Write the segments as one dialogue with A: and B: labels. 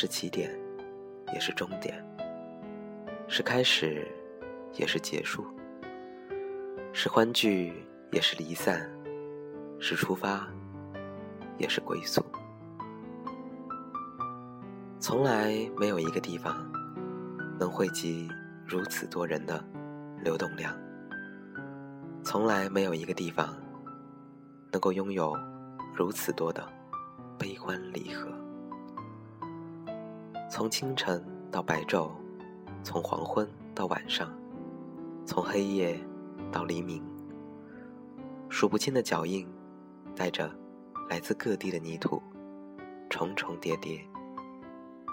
A: 是起点，也是终点；是开始，也是结束；是欢聚，也是离散；是出发，也是归宿。从来没有一个地方能汇集如此多人的流动量，从来没有一个地方能够拥有如此多的悲欢离合。从清晨到白昼，从黄昏到晚上，从黑夜到黎明，数不清的脚印，带着来自各地的泥土，重重叠叠，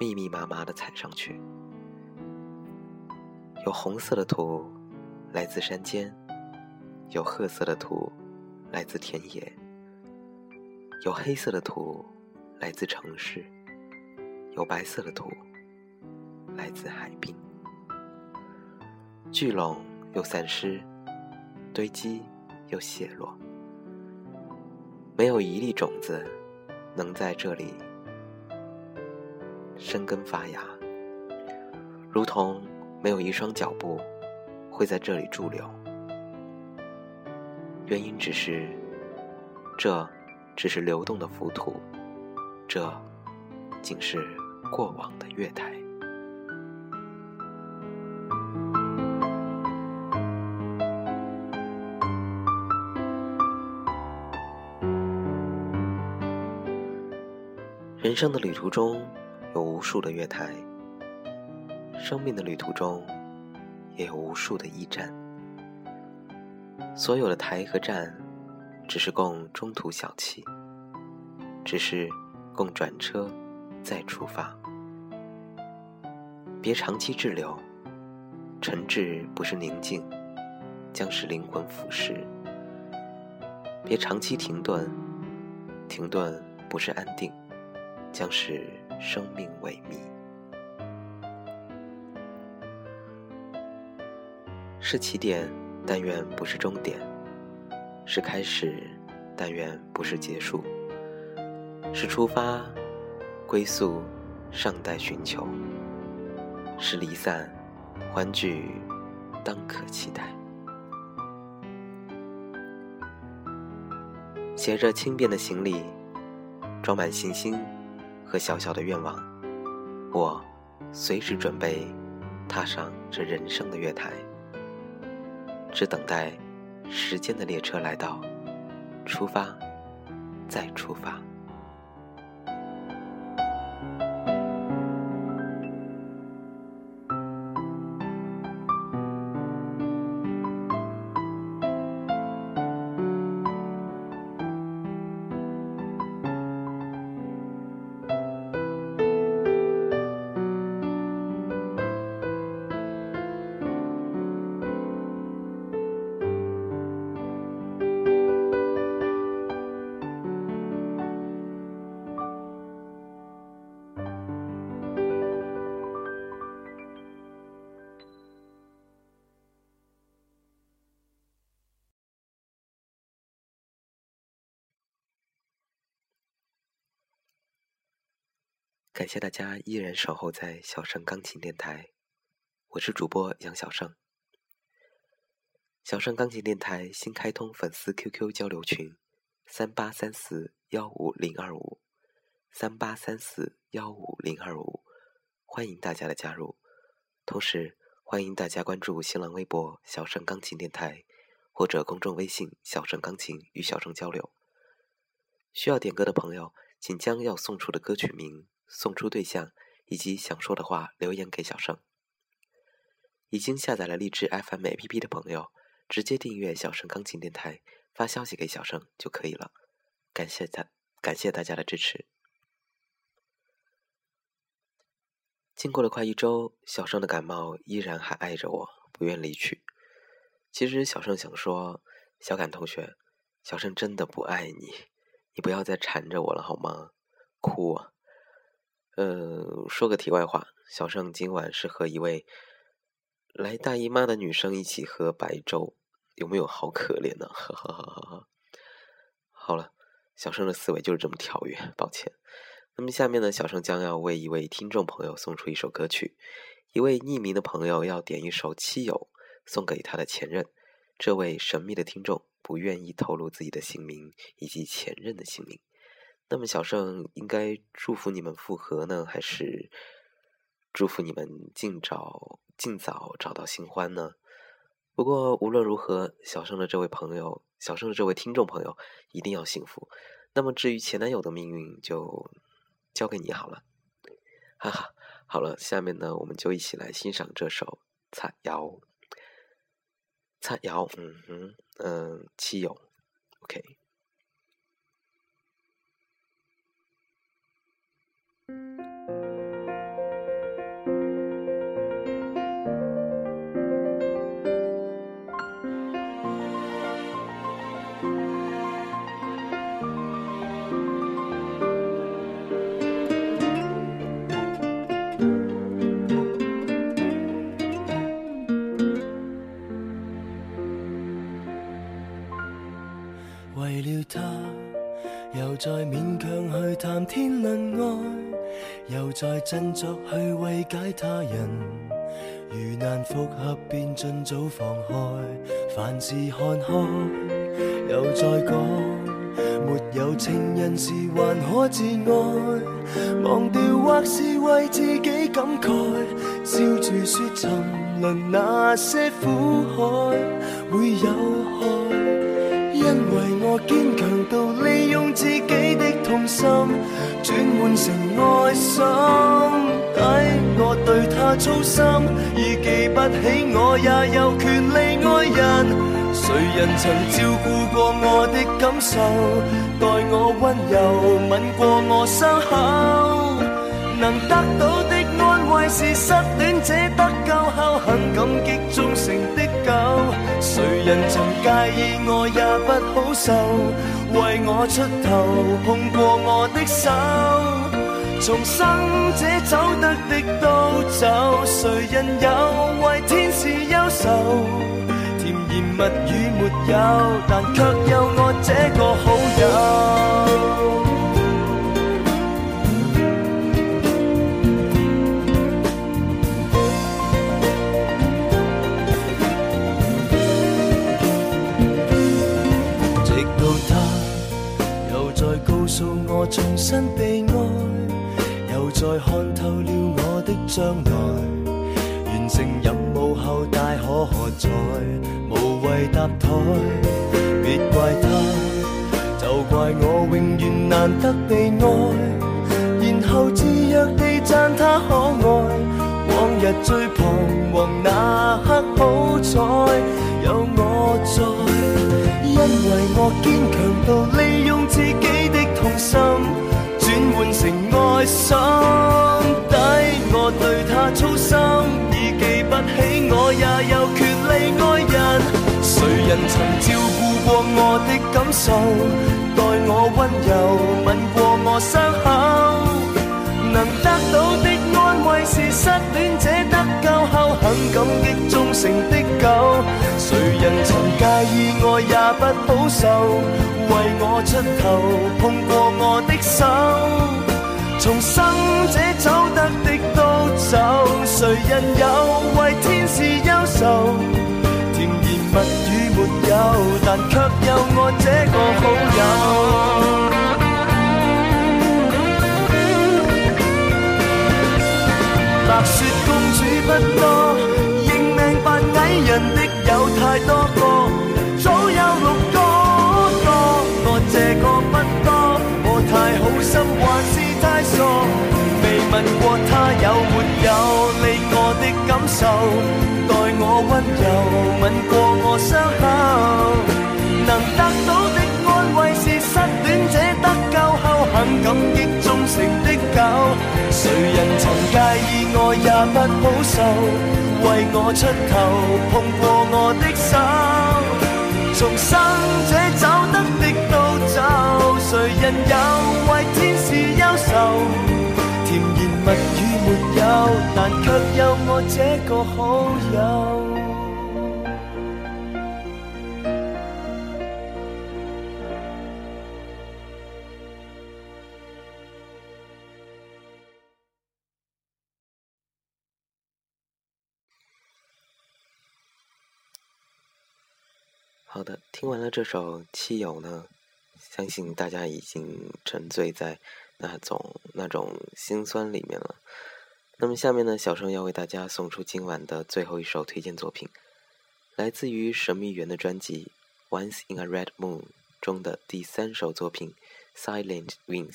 A: 密密麻麻的踩上去。有红色的土来自山间，有褐色的土来自田野，有黑色的土来自城市。有白色的土，来自海滨，聚拢又散失，堆积又泄落，没有一粒种子能在这里生根发芽，如同没有一双脚步会在这里驻留。原因只是，这只是流动的浮土，这竟是。过往的月台，人生的旅途中有无数的月台，生命的旅途中也有无数的驿站。所有的台和站，只是供中途小憩，只是供转车。再出发，别长期滞留。沉滞不是宁静，将使灵魂腐蚀；别长期停顿，停顿不是安定，将使生命萎靡。是起点，但愿不是终点；是开始，但愿不是结束；是出发。归宿尚待寻求，是离散，欢聚当可期待。携着轻便的行李，装满信心和小小的愿望，我随时准备踏上这人生的月台，只等待时间的列车来到，出发，再出发。感谢大家依然守候在小盛钢琴电台，我是主播杨小盛。小盛钢琴电台新开通粉丝 QQ 交流群：三八三四幺五零二五，三八三四幺五零二五，欢迎大家的加入。同时，欢迎大家关注新浪微博“小盛钢琴电台”或者公众微信“小盛钢琴”与小盛交流。需要点歌的朋友，请将要送出的歌曲名。送出对象以及想说的话留言给小盛。已经下载了荔枝 FM APP 的朋友，直接订阅小盛钢琴电台，发消息给小盛就可以了。感谢大感谢大家的支持。经过了快一周，小盛的感冒依然还爱着我，不愿离去。其实小盛想说，小感同学，小盛真的不爱你，你不要再缠着我了好吗？哭啊！呃，说个题外话，小盛今晚是和一位。来大姨妈的女生一起喝白粥，有没有好可怜呢？哈哈哈哈哈！好了，小盛的思维就是这么跳跃，抱歉。那么下面呢，小盛将要为一位听众朋友送出一首歌曲，一位匿名的朋友要点一首《七友》送给他的前任。这位神秘的听众不愿意透露自己的姓名以及前任的姓名。那么小盛应该祝福你们复合呢，还是祝福你们尽早？尽早找到新欢呢。不过无论如何，小盛的这位朋友，小盛的这位听众朋友一定要幸福。那么至于前男友的命运，就交给你好了。哈哈，好了，下面呢，我们就一起来欣赏这首《擦腰》。擦腰，嗯哼，嗯，七友，OK。
B: 振作去慰解他人。如难复合，便尽早放开。凡事看开，又再讲，没有情人时还可自爱。忘掉或是为自己感慨，笑住说沉沦那些苦海会有害。因为我坚强到利用自己的痛心转换成爱心，抵我对他操心，已记不起我也有权利爱人。谁人曾照顾过我的感受，待我温柔，吻过我伤口，能得到的是失恋者得救后很感激忠诚的狗。谁人曾介意我也不好受，为我出头碰过我的手，重生者走得的都走，谁人有为天使忧愁？甜言蜜语没有，但却有我这个才，无谓搭台。别怪他，就怪我永远难得被爱。然后自若地赞他可爱。往日最彷徨那刻，待我温柔，吻过我伤口，能得到的安慰是失恋者得救后很感激忠诚的狗。谁人曾介意我也不好受。为我出头，碰过我的手，重生者走得的都走，谁人有为天使忧愁？没有但却有我这个好友。白雪公主不多认命扮矮人的有太多个早有六个多我这个不多我太好心还是太傻未问过他有没有你我的感受待我温柔吻伤口。能得到的安慰是失恋者得救后很感激忠诚的狗。谁人曾介意爱也不好受，为我出头，碰过我的手。重生者走得的都走，谁人又为天使忧愁？甜言蜜语没有，但却有我这个好友。
A: 听完了这首《汽油》呢，相信大家已经沉醉在那种那种心酸里面了。那么下面呢，小生要为大家送出今晚的最后一首推荐作品，来自于神秘园的专辑《Once in a Red Moon》中的第三首作品《Silent Wings》。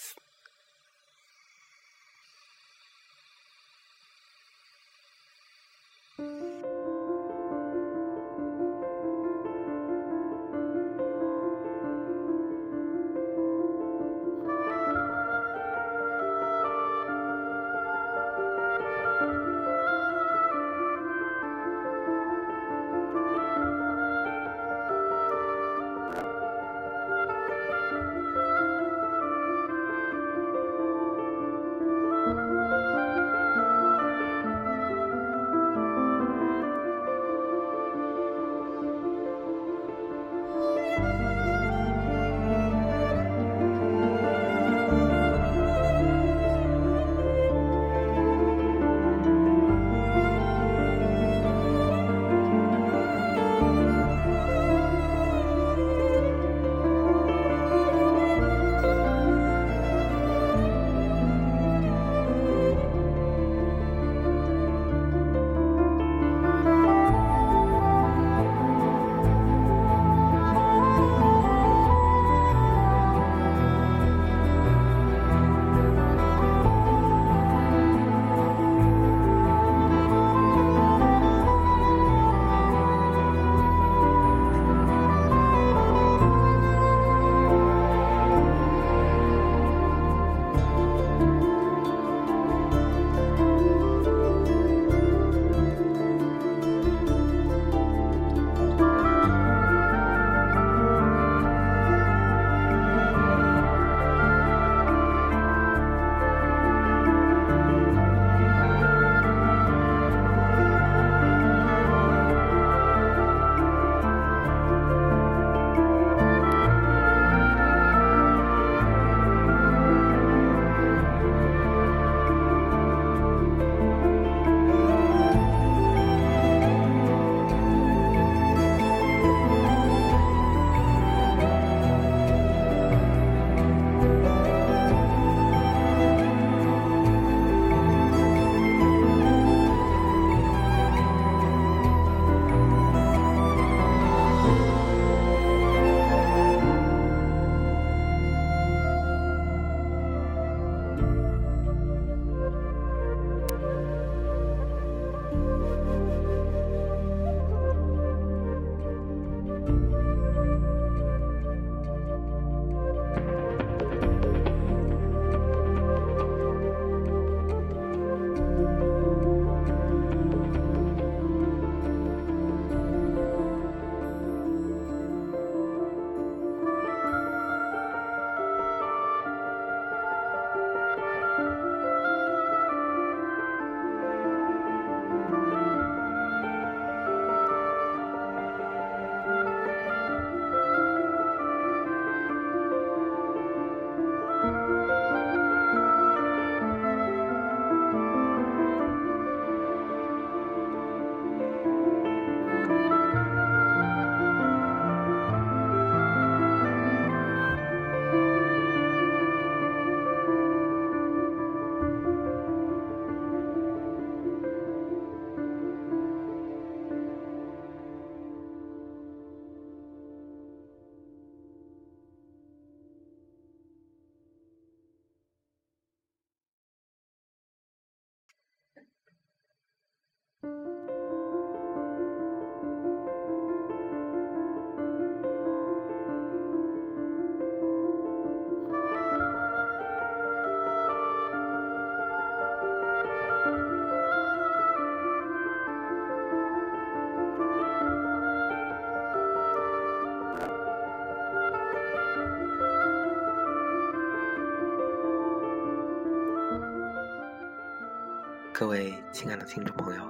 A: 各位亲爱的听众朋友，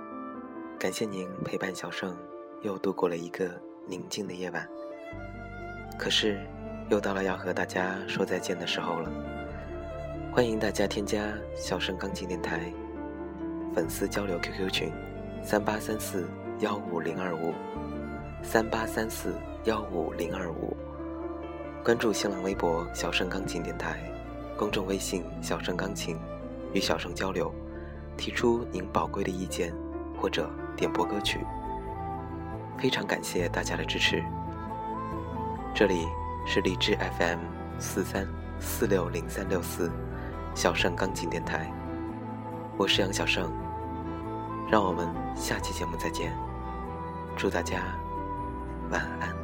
A: 感谢您陪伴小盛又度过了一个宁静的夜晚。可是，又到了要和大家说再见的时候了。欢迎大家添加小盛钢琴电台粉丝交流 QQ 群：三八三四幺五零二五三八三四幺五零二五。关注新浪微博小盛钢琴电台，公众微信小盛钢琴，与小盛交流。提出您宝贵的意见，或者点播歌曲，非常感谢大家的支持。这里是荔枝 FM 四三四六零三六四小盛钢琴电台，我是杨小盛，让我们下期节目再见，祝大家晚安。